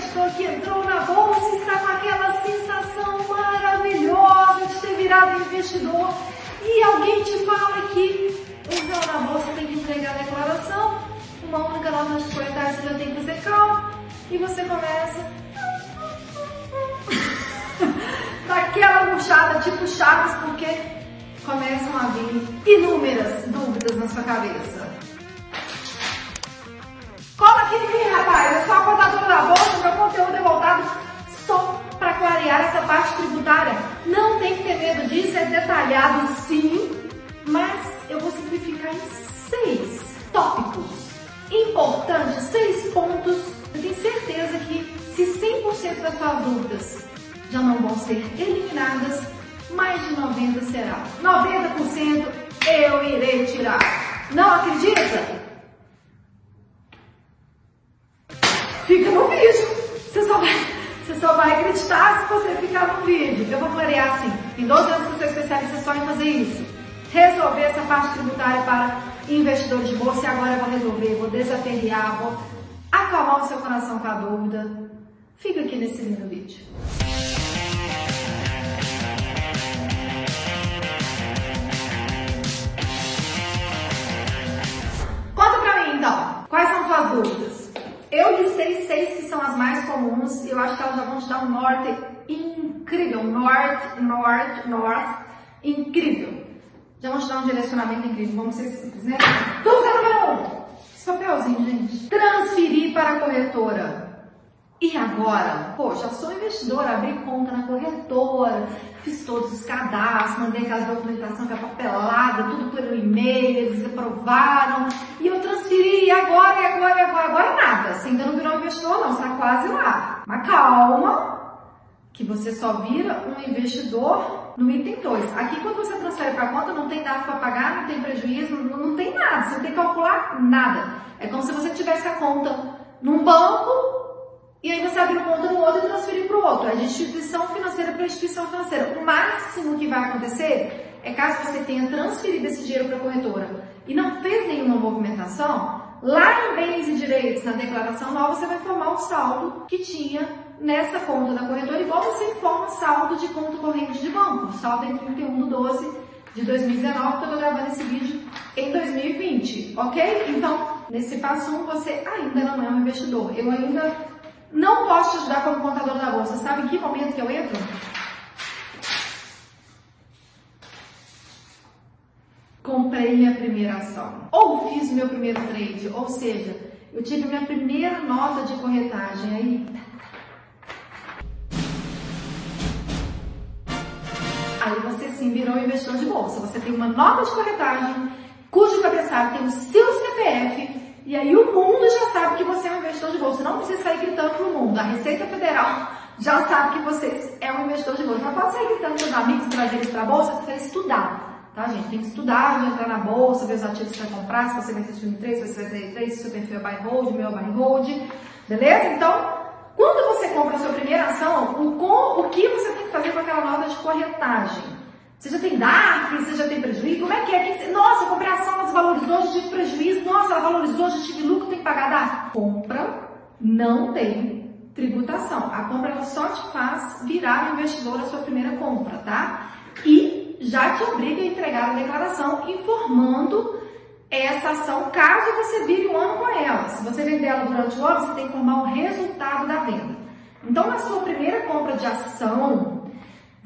investidor que entrou na bolsa está com aquela sensação maravilhosa de ter virado investidor e alguém te fala que entrou na bolsa tem que entregar a declaração, uma única nota de corretagem você já tem que fazer calma e você começa daquela murchada tipo Chaves porque começam a vir inúmeras dúvidas na sua cabeça. Aqui rapaz. Eu sou a contadora da bolsa, meu conteúdo é voltado só para clarear essa parte tributária. Não tem que ter medo disso, é detalhado sim, mas eu vou simplificar em seis tópicos importantes, seis pontos. Eu tenho certeza que se 100% das suas dúvidas já não vão ser eliminadas, mais de 90% será. 90% eu irei tirar. Não acredita? fica no vídeo. Você só vai, você só vai acreditar se você ficar no vídeo. Clarear assim. Tem 12 anos eu sou especialista só em fazer isso. Resolver essa parte tributária para investidores de bolsa e agora eu vou resolver, vou desaperrear, vou acalmar o seu coração com a dúvida. Fica aqui nesse lindo vídeo. Conta pra mim então, quais são suas dúvidas? Eu listei seis que são as mais comuns e eu acho que elas já vão te dar um norte incrível. Norte, norte, norte, incrível. Já vão te dar um direcionamento incrível. Vamos ser simples, né? Dúvida número um. Esse papelzinho, gente. Transferir para a corretora. E agora? Pô, já sou investidora, abri conta na corretora, fiz todos os cadastros, mandei aquela documentação que é papelada, tudo pelo e-mail, eles aprovaram, e eu transferi, e agora, e agora, e agora, agora nada. Você ainda não virou investidor, não, você está quase lá. Mas calma, que você só vira um investidor no item 2. Aqui, quando você transfere para a conta, não tem dado para pagar, não tem prejuízo, não, não tem nada, você não tem que calcular nada. É como se você tivesse a conta num banco e aí você abre conta no outro e transferir para o outro. É de instituição financeira para instituição financeira. O máximo que vai acontecer é caso você tenha transferido esse dinheiro para a corretora e não fez nenhuma movimentação, lá em bens e direitos, na declaração nova, você vai informar o saldo que tinha nessa conta da corretora, igual você informa saldo de conta corrente de banco, saldo em 31 de 12 de 2019, que eu estou gravando esse vídeo em 2020, ok? Então, nesse passo 1, você ainda não é um investidor. Eu ainda não posso te ajudar como contador da bolsa. Sabe em que momento que eu entro? Comprei minha primeira ação. Ou fiz o meu primeiro trade. Ou seja, eu tive minha primeira nota de corretagem. Aí. Aí você sim virou investidor de bolsa. Você tem uma nota de corretagem cujo cabeçalho tem o seu CPF e aí o mundo já sabe que você é um investidor de bolsa. Não precisa sair gritando pro mundo. A Receita Federal já sabe que você é um investidor de bolsa. Mas pode sair gritando para os amigos, trazer eles para a bolsa, para estudar. Tá, gente? Tem que estudar, entrar na bolsa, ver os ativos que você vai comprar, se você vai ter swing trade, se você vai ter trade, se o seu perfil é buy hold, meu é buy hold. Beleza? Então, quando você compra a sua primeira ação, o, com, o que você tem que fazer com aquela nota de corretagem? Você já tem DARF, você já tem prejuízo? Como é que é? Que nossa, eu comprei ação, ela desvalorizou, já tive prejuízo. Nossa, ela valorizou, já tive lucro, tem que pagar DARF. Compra não tem tributação. A compra ela só te faz virar investidor a sua primeira compra, tá? E já te obriga a entregar a declaração informando essa ação caso você vire um ano com ela. Se você vender ela durante o ano, você tem que informar o resultado da venda. Então, na sua primeira compra de ação,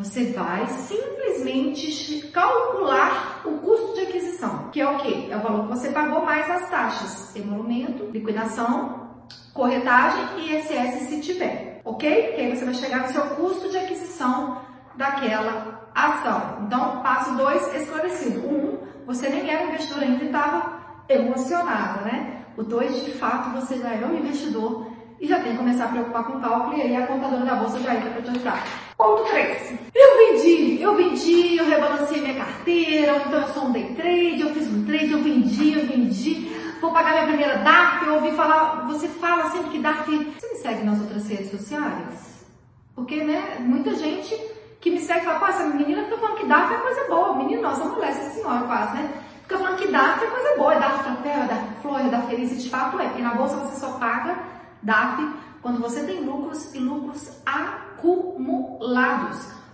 você vai simplesmente calcular o custo de aquisição, que é o quê? É o valor que você pagou mais as taxas, emolumento, liquidação, corretagem e ISS se tiver, ok? Que aí você vai chegar no seu custo de aquisição daquela ação. Então, passo 2 esclarecido. Um, você nem era investidor ainda e estava emocionada, né? O 2, de fato, você já é um investidor e já tem que começar a preocupar com o cálculo e aí a contadora da bolsa já entra para te ajudar. Ponto 3. Eu vendi, eu vendi, eu rebalancei minha carteira, ou então eu sou um day trade, eu fiz um trade, eu vendi, eu vendi, vou pagar minha primeira DARF, eu ouvi falar, você fala sempre que DARF. Você me segue nas outras redes sociais? Porque, né, muita gente que me segue fala, pô, essa menina fica falando que DARF é coisa boa. Menina, nossa mulher, essa senhora quase, né? Fica falando que DARF é coisa boa, é DARF troféu, é DARF flor, é DARF feliz, de fato é, porque na bolsa você só paga DAF quando você tem lucros e lucros acumulados.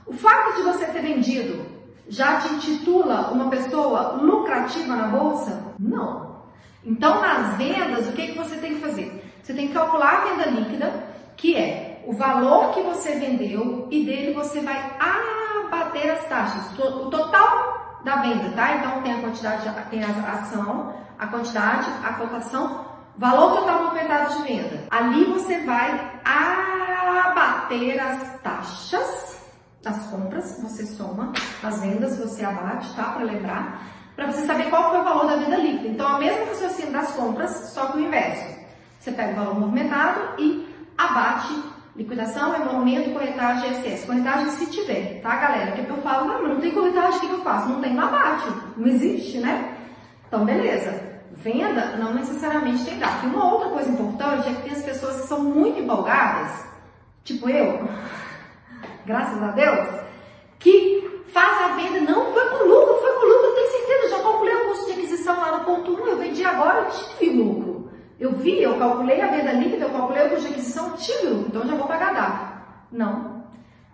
O fato de você ter vendido já te intitula uma pessoa lucrativa na bolsa? Não. Então, nas vendas, o que, que você tem que fazer? Você tem que calcular a venda líquida, que é o valor que você vendeu e dele você vai abater as taxas. O total da venda, tá? Então, tem a quantidade, tem a ação, a quantidade, a cotação, valor total movimentado de venda. Ali você vai abater as taxas das compras, você soma, as vendas você abate, tá? Para lembrar, para você saber qual foi o valor da venda líquida. Então, a mesma raciocínio das compras, só que o inverso. Você pega o valor movimentado e abate liquidação, emolumento, corretagem e excesso. Corretagem se tiver, tá, galera? Porque eu falo, não, não tem corretagem, o que eu faço? Não tem, não abate. Não existe, né? Então, beleza. Venda não necessariamente tem DAF. E uma outra coisa importante é que tem as pessoas que são muito empolgadas, tipo eu, graças a Deus, que faz a venda, não foi com lucro, foi com lucro, eu tenho certeza, já calculei o custo de aquisição lá no ponto 1, eu vendi agora, eu tive lucro. Eu vi, eu calculei a venda líquida, eu calculei o custo de aquisição, tive lucro, então já vou pagar DAF. Não.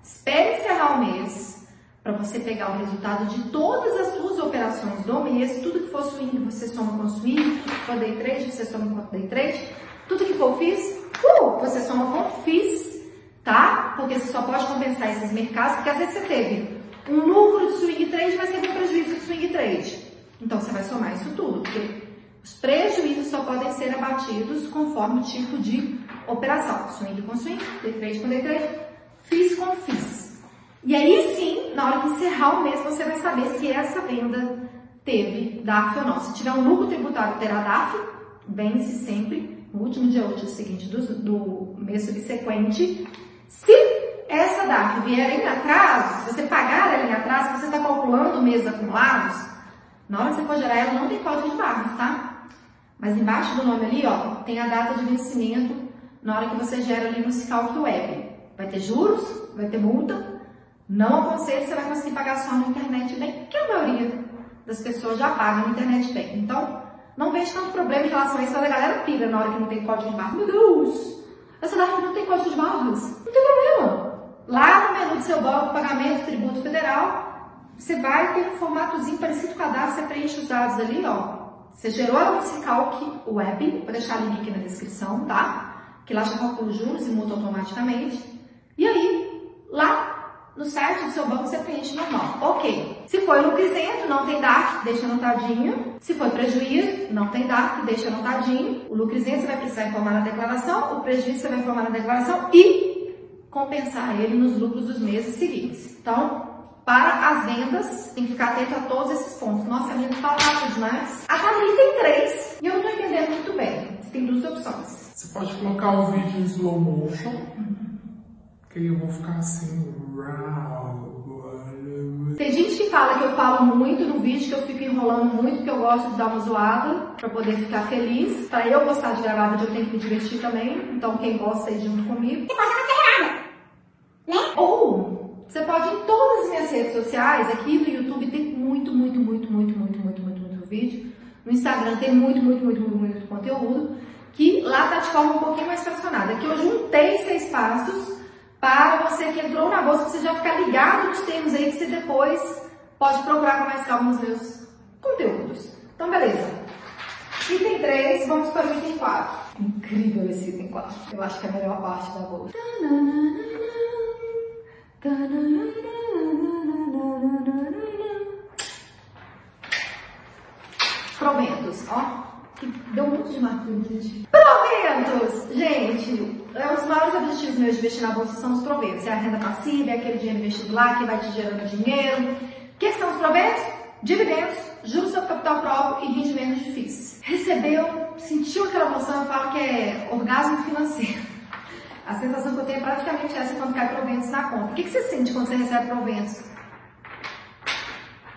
Espere encerrar o mês para você pegar o resultado de todas as suas operações do mês, tudo que for swing você soma com swing, for day trade você soma com day trade, tudo que for FIS, uh, você soma com FIS tá? Porque você só pode compensar esses mercados, porque às vezes você teve um lucro de swing trade, mas teve um prejuízo de swing trade. Então você vai somar isso tudo, porque os prejuízos só podem ser abatidos conforme o tipo de operação. Swing com swing, day trade com day trade, FIS com FIS. E aí sim, na hora de encerrar o mês, você vai saber se essa venda teve DAF ou não. Se tiver um lucro tributário, terá DAF, vence sempre no último dia útil seguinte do, do mês subsequente se essa DAF vier em atraso, se você pagar ela em atraso, você está calculando meses acumulados, na hora que você for gerar ela, não tem código de barras, tá? Mas embaixo do nome ali, ó, tem a data de vencimento na hora que você gera ali no Scalc Web. Vai ter juros, vai ter multa. Não aconselho, você vai conseguir pagar só no Internet Bank, que a maioria das pessoas já paga no Internet Bank. Então, não vejo tanto problema em relação a isso, a galera pira na hora que não tem código de barras. Meu Deus! Essa DARF não tem código de barras. Não tem problema. Lá no menu do seu banco, pagamento, tributo federal, você vai ter um formatozinho parecido com a DARF, você preenche os dados ali, ó. Você gerou esse calc web, vou deixar o link aqui na descrição, tá? Que lá já calcula os juros e multa automaticamente. E aí, lá no site do seu banco você preenche normal. Ok. Se foi lucro isento, não tem DARF, deixa anotadinho. Se foi prejuízo, não tem DARF, deixa anotadinho. O lucro isento você vai precisar informar na declaração, o prejuízo você vai informar na declaração e compensar ele nos lucros dos meses seguintes. Então, para as vendas, tem que ficar atento a todos esses pontos. Nossa, a minha fala rápido demais. A Camille tem três e eu não estou entendendo muito bem. Você tem duas opções. Você pode colocar o vídeo em slow motion. Uhum que aí eu vou ficar assim. Tem gente que fala que eu falo muito no vídeo, que eu fico enrolando muito, porque eu gosto de dar uma zoada pra poder ficar feliz. Pra eu gostar de gravar vídeo, eu tenho que me divertir também. Então quem gosta aí junto comigo. Você pode nada, né? Ou você pode em todas as minhas redes sociais, aqui no YouTube tem muito, muito, muito, muito, muito, muito, muito, muito vídeo. No Instagram tem muito, muito, muito, muito, muito conteúdo. Que lá tá de forma um pouquinho mais fracionada. Que eu juntei seis passos para você que entrou na bolsa, você já ficar ligado nos termos aí que você depois pode procurar com mais calma nos meus conteúdos. Então, beleza. Item 3, vamos para o item 4. Incrível esse item 4. Eu acho que é a melhor parte da bolsa. Proventos, ó. Deu muito de marketing, gente. Proventos! Gente, um dos maiores objetivos meus de investir na bolsa são os proventos. É a renda passiva, é aquele dinheiro investido lá que vai te gerando dinheiro. O que, são os proventos? Dividendos, juros sobre capital próprio e rendimentos de FIIs. Recebeu, sentiu aquela emoção, eu falo que é orgasmo financeiro. A sensação que eu tenho é praticamente essa quando cai proventos na conta. O que, você sente quando você recebe proventos?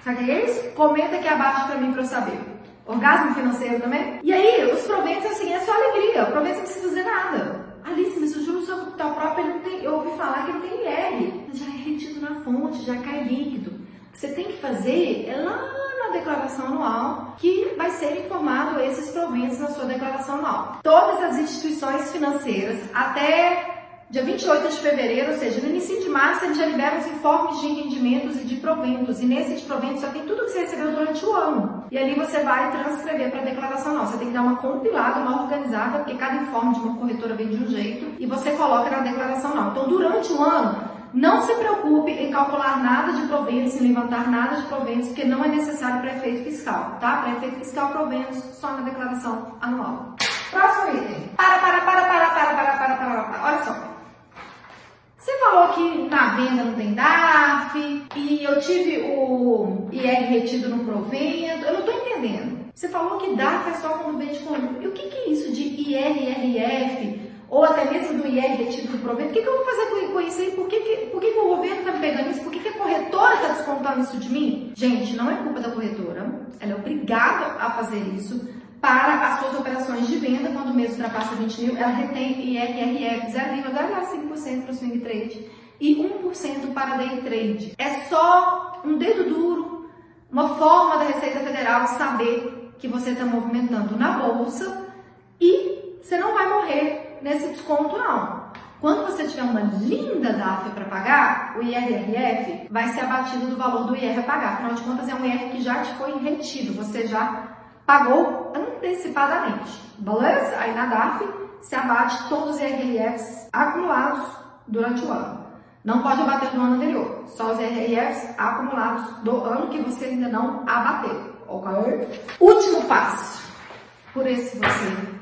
Sabe o que é isso? Comenta aqui abaixo pra mim pra eu saber. Orgasmo financeiro também? E aí, os proventos, assim, é só alegria. O provento não precisa fazer nada. Alice, mas o juro sobre capital próprio, ele tem, eu ouvi falar que ele tem IR. Já é retido na fonte, já cai líquido. O que você tem que fazer é lá na declaração anual que vai ser informado esses proventos na sua declaração anual. Todas as instituições financeiras, até dia 28 de fevereiro, ou seja, no início de março, eles já liberam os informes de rendimentos e de proventos. E nesse de proventos já tem tudo que você recebeu durante o ano. E ali você vai transcrever para a declaração anual. Você tem que dar uma compilada, uma organizada, porque cada informe de uma corretora vem de um jeito e você coloca na declaração anual. Então, durante o ano, não se preocupe em calcular nada de proventos, em levantar nada de proventos, porque não é necessário para efeito fiscal, tá? Para efeito fiscal, proventos só na declaração anual. Próximo item. Para, para, para, para, para, para, para, para, para. Olha só. Você falou que na venda não tem DAF e eu tive o IR retido no provento. Eu não estou entendendo. Você falou que DAF é só quando vende com. E o que, que é isso de IRRF? ou até mesmo do IR retido do provento, o que, que eu vou fazer com, isso aí? Por que, que, por que, que o governo está pegando isso? Por que, que a corretora está descontando isso de mim? Gente, não é culpa da corretora, ela é obrigada a fazer isso para as suas operações de venda, quando o mês ultrapassa 20 mil, ela retém IRRF 0,05% para o swing trade e 1% para day trade. É só um dedo duro, uma forma da Receita Federal saber que você está movimentando na bolsa e você não vai morrer nesse desconto não. Quando você tiver uma linda DAF para pagar, o IRRF vai ser abatido do valor do IR a pagar. Afinal de contas, é um IR que já te foi retido, você já pagou antecipadamente. Beleza? Aí na DAF se abate todos os IRRFs acumulados durante o ano. Não pode abater no ano anterior, só os IRRFs acumulados do ano que você ainda não abateu. Ok? Último passo. Por esse você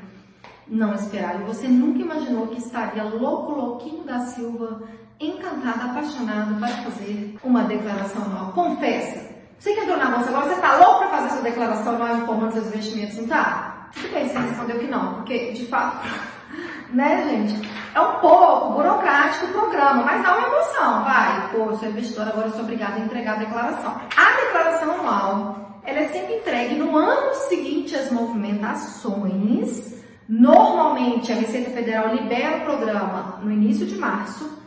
não esperava. Você nunca imaginou que estaria louco, louquinho da Silva, encantado, apaixonado para fazer uma declaração anual. Confessa. Você que entrou na bolsa agora, você está louco para fazer sua declaração anual informando seus investimentos, não tá? Tudo bem, você respondeu que não, porque de fato, né, gente? É um pouco burocrático o programa, mas dá uma emoção, vai. Pô, sou investidor, agora sou obrigada a entregar a declaração. A declaração anual, ela é sempre entregue no ano seguinte às movimentações Normalmente, a Receita Federal libera o programa no início de março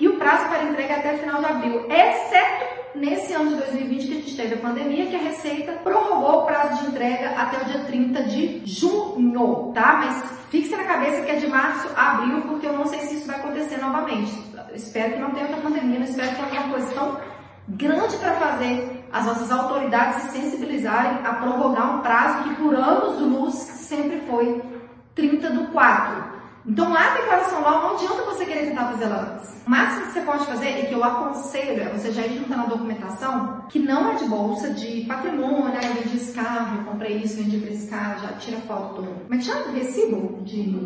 e o prazo para entrega é até final de abril, exceto nesse ano de 2020 que a gente teve a pandemia, que a Receita prorrogou o prazo de entrega até o dia 30 de junho, tá? Mas fixe na cabeça que é de março a abril, porque eu não sei se isso vai acontecer novamente. espero que não tenha outra pandemia, não espero que tenha alguma coisa tão grande para fazer as nossas autoridades se sensibilizarem a prorrogar um prazo que por anos luz sempre foi 30 do 4. Então, a declaração anual não adianta você querer tentar fazer ela antes. O máximo que você pode fazer e que eu aconselho é você já ir juntando a documentação que não é de bolsa, de patrimônio, né? Eu vendi esse carro, eu comprei isso, vendi para esse carro, já tira foto é que chama? Recibo de.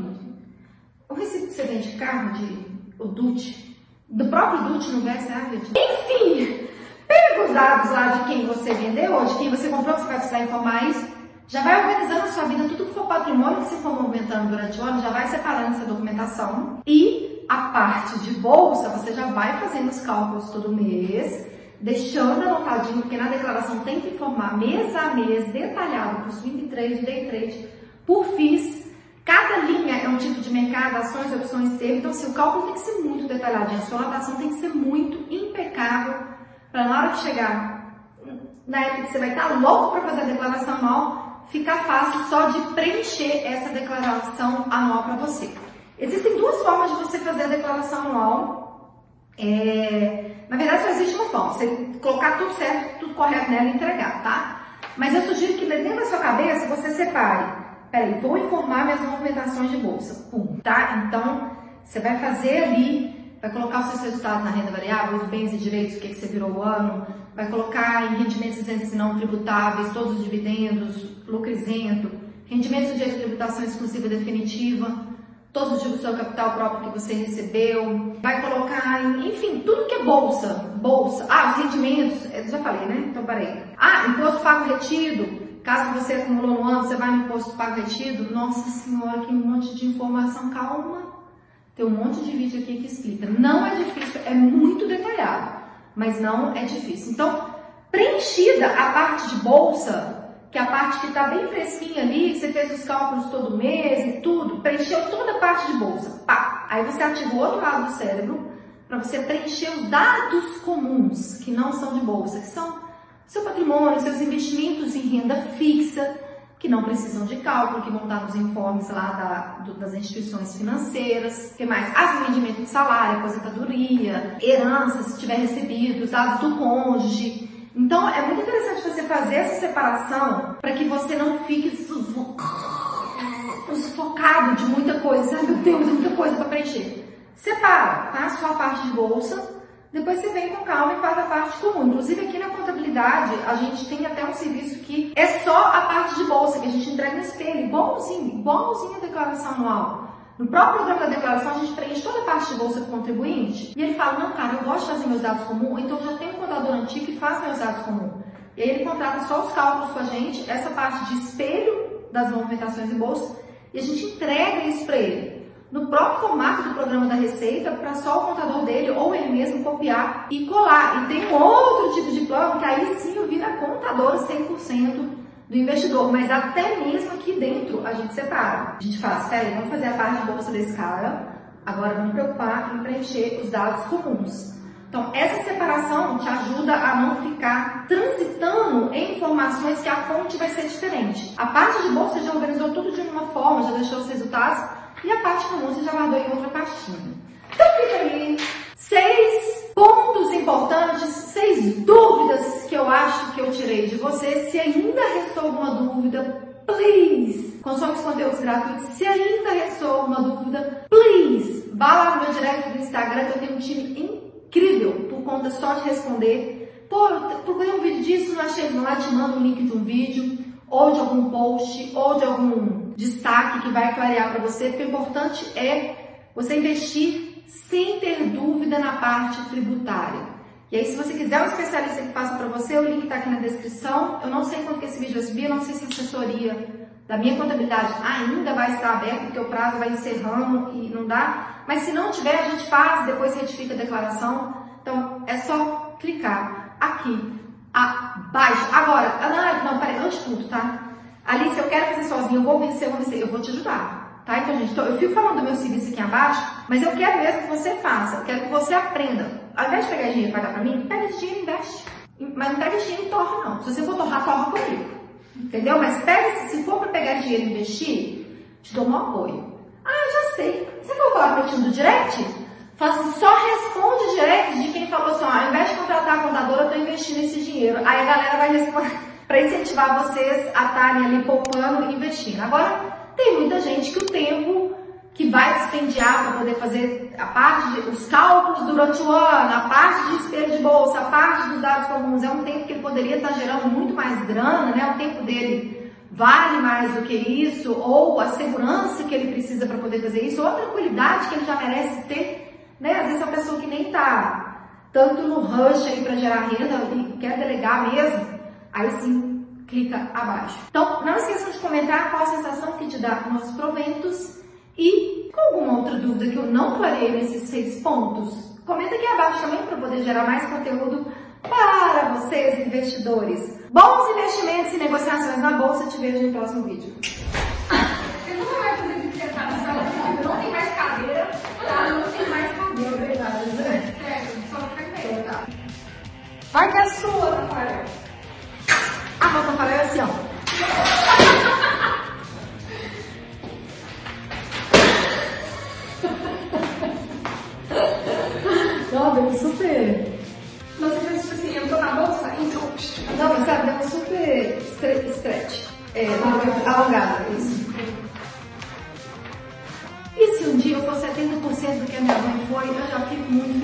O recibo que você vende carro, de. O DUT. Do próprio DUT no Versa Enfim! Pega os dados lá de quem você vendeu ou de quem você comprou, que você vai precisar informar isso já vai organizando a sua vida, tudo que for patrimônio que você for movimentando durante o ano, já vai separando essa documentação. E a parte de bolsa, você já vai fazendo os cálculos todo mês, deixando anotadinho, porque na declaração tem que informar mês a mês, detalhado, por swing trade, day trade, por FIIs. Cada linha é um tipo de mercado, ações, opções, termo. Então, assim, o cálculo tem que ser muito detalhadinho, a sua anotação tem que ser muito impecável, para na hora que chegar na época que você vai estar louco para fazer a declaração anual, fica fácil só de preencher essa declaração anual para você. Existem duas formas de você fazer a declaração anual. É... Na verdade, só existe uma forma, você colocar tudo certo, tudo correto nela e entregar, tá? Mas eu sugiro que dentro da sua cabeça você separe. Peraí, vou informar minhas movimentações de bolsa. Pum, tá? Então, você vai fazer ali, vai colocar os seus resultados na renda variável, os bens e direitos, o que, que você virou o ano, vai colocar em rendimentos isentos e não tributáveis todos os dividendos, lucro isento, rendimentos de tributação exclusiva definitiva, todos os tipos do seu capital próprio que você recebeu, vai colocar, em, enfim, tudo que é bolsa, bolsa, ah, os rendimentos, já falei, né? Então, peraí. Ah, imposto pago retido, caso você acumulou um ano, você vai no imposto pago retido, nossa senhora, que monte de informação, calma, tem um monte de vídeo aqui que explica, não é difícil, é muito detalhado mas não é difícil. Então, preenchida a parte de bolsa, que é a parte que está bem fresquinha ali, você fez os cálculos todo mês e tudo, preencheu toda a parte de bolsa. Pá! Aí você ativa o outro lado do cérebro para você preencher os dados comuns, que não são de bolsa, que são seu patrimônio, seus investimentos em renda fixa, que não precisam de cálculo, que vão estar nos informes lá da, do, das instituições financeiras, que mais? As rendimentos de salário, aposentadoria, herança, se tiver recebido, os dados do cônjuge. Então, é muito interessante você fazer essa separação para que você não fique sufocado de muita coisa. Ai, meu Deus, muita coisa para preencher. Separa, tá? Só a parte de bolsa, depois você vem com calma e faz a parte comum. Inclusive aqui na contabilidade a gente tem até um serviço que é só a parte de bolsa, que a gente entrega no espelho, igualzinho, igualzinho a declaração anual. No próprio programa da declaração, a gente preenche toda a parte de bolsa do contribuinte e ele fala: Não, cara, eu gosto de fazer meus dados comuns, então eu já tenho um contador antigo que faz meus dados comuns. E aí ele contrata só os cálculos com a gente, essa parte de espelho das movimentações em bolsa, e a gente entrega isso para ele no próprio formato do programa da Receita para só o contador dele ou ele mesmo copiar e colar. E tem um outro tipo de plano que aí sim vira contador 100% do investidor, mas até mesmo aqui dentro a gente separa. A gente fala, peraí, vamos fazer a parte de bolsa desse cara, agora vamos preocupar em preencher os dados comuns. Então, essa separação te ajuda a não ficar transitando em informações que a fonte vai ser diferente. A parte de bolsa já organizou tudo de uma forma, já deixou os resultados, e a parte comum você já guardou em outra pastinha. Então fica aí seis pontos importantes, seis dúvidas que eu acho que eu tirei de você. Se ainda restou alguma dúvida, please, consome os conteúdos gratuitos. Se ainda restou alguma dúvida, please, vá lá no meu direct do Instagram que eu tenho um time incrível por conta só de responder. Pô, procurei um vídeo disso, não achei, não lá te mando o link de um vídeo, ou de algum post, ou de algum destaque que vai clarear para você, porque o importante é você investir sem ter dúvida na parte tributária. E aí, se você quiser um especialista que faça para você, o link está aqui na descrição. Eu não sei quanto que esse vídeo vai subir, eu não sei se a assessoria da minha contabilidade ainda vai estar aberta, porque o prazo vai encerrando e não dá. Mas se não tiver, a gente faz, depois retifica a declaração. Então, é só clicar aqui abaixo. Agora, não, não peraí, antes de tudo, tá? Alice, eu quero fazer sozinho, eu vou vencer, eu vou vencer, eu vou te ajudar. Tá? Então, gente, eu fico falando do meu serviço aqui abaixo, mas eu quero mesmo que você faça, eu quero que você aprenda. Ao invés de pegar dinheiro e pagar pra mim, pega esse dinheiro e investe. Mas não pega esse dinheiro e torra, não. Se você for torrar, torra comigo. Entendeu? Mas pega, se for pra pegar dinheiro e investir, te dou um apoio. Ah, já sei. Você que eu vou falar pro time do direct? Só responde direct de quem falou assim, ao invés de contratar a contadora, eu tô investindo esse dinheiro. Aí a galera vai responder para incentivar vocês a estarem ali poupando e investindo. Agora, tem muita gente que o tempo que vai dispendiar para poder fazer a parte de, os cálculos durante o ano, a parte de espelho de bolsa, a parte dos dados comuns, é um tempo que ele poderia estar gerando muito mais grana, né? O tempo dele vale mais do que isso, ou a segurança que ele precisa para poder fazer isso, ou a tranquilidade que ele já merece ter, né? Às vezes é uma pessoa que nem está tanto no rush aí para gerar renda quer delegar mesmo, aí sim clica abaixo. Então, não esqueçam de comentar qual a sensação que te dá nossos proventos e com alguma outra dúvida que eu não clarei nesses seis pontos, comenta aqui abaixo também para poder gerar mais conteúdo para vocês, investidores. Bons investimentos e negociações na bolsa. Te vejo no próximo vídeo. Você nunca vai fazer vídeo sentado na sala, não tem mais cadeira. Ah, não tem mais cadeira, verdade. Sério, só Então tá. Vai que é sua, Rafael. Roupa Rafael é assim, ó. Não, deu super. Você fez tipo assim, eu tô na bolsa, então. Não, mas sabe, deu super stre- stretch. É, alongada, isso. E se um dia eu for 70% do que a minha mãe foi, eu já fico muito